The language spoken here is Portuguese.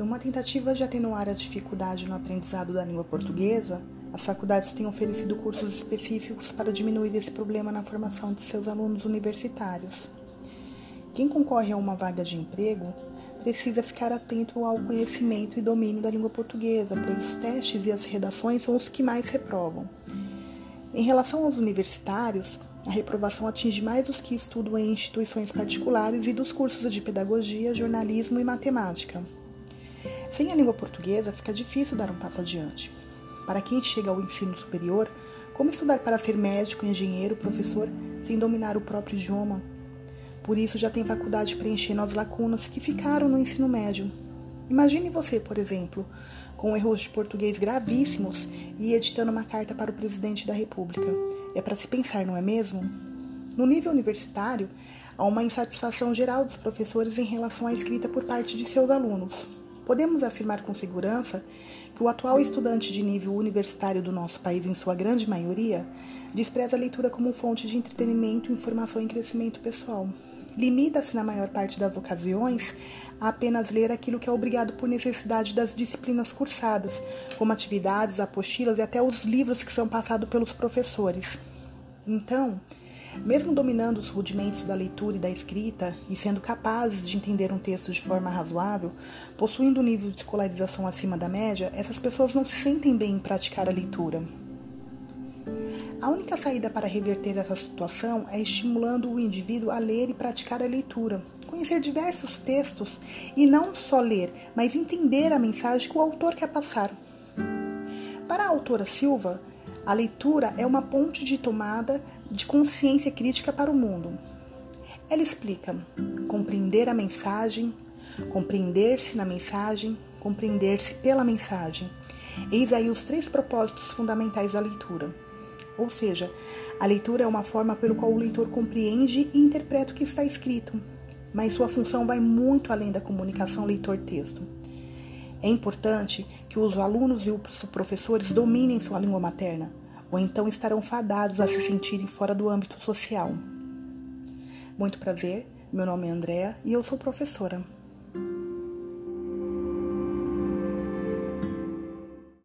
Numa tentativa de atenuar a dificuldade no aprendizado da língua portuguesa, as faculdades têm oferecido cursos específicos para diminuir esse problema na formação de seus alunos universitários. Quem concorre a uma vaga de emprego precisa ficar atento ao conhecimento e domínio da língua portuguesa, pois os testes e as redações são os que mais reprovam. Em relação aos universitários, a reprovação atinge mais os que estudam em instituições particulares e dos cursos de pedagogia, jornalismo e matemática. Sem a língua portuguesa, fica difícil dar um passo adiante. Para quem chega ao ensino superior, como estudar para ser médico, engenheiro, professor, sem dominar o próprio idioma? Por isso, já tem faculdade preenchendo as lacunas que ficaram no ensino médio. Imagine você, por exemplo, com erros de português gravíssimos e editando uma carta para o presidente da República. É para se pensar, não é mesmo? No nível universitário, há uma insatisfação geral dos professores em relação à escrita por parte de seus alunos. Podemos afirmar com segurança que o atual estudante de nível universitário do nosso país, em sua grande maioria, despreza a leitura como fonte de entretenimento, informação e crescimento pessoal. Limita-se, na maior parte das ocasiões, a apenas ler aquilo que é obrigado por necessidade das disciplinas cursadas, como atividades, apostilas e até os livros que são passados pelos professores. Então, mesmo dominando os rudimentos da leitura e da escrita e sendo capazes de entender um texto de forma razoável, possuindo um nível de escolarização acima da média, essas pessoas não se sentem bem em praticar a leitura. A única saída para reverter essa situação é estimulando o indivíduo a ler e praticar a leitura, conhecer diversos textos e não só ler, mas entender a mensagem que o autor quer passar. Para a autora Silva, a leitura é uma ponte de tomada de consciência crítica para o mundo. Ela explica compreender a mensagem, compreender-se na mensagem, compreender-se pela mensagem. Eis aí os três propósitos fundamentais da leitura. Ou seja, a leitura é uma forma pelo qual o leitor compreende e interpreta o que está escrito, mas sua função vai muito além da comunicação leitor-texto. É importante que os alunos e os professores dominem sua língua materna, ou então estarão fadados a se sentirem fora do âmbito social. Muito prazer, meu nome é Andrea e eu sou professora.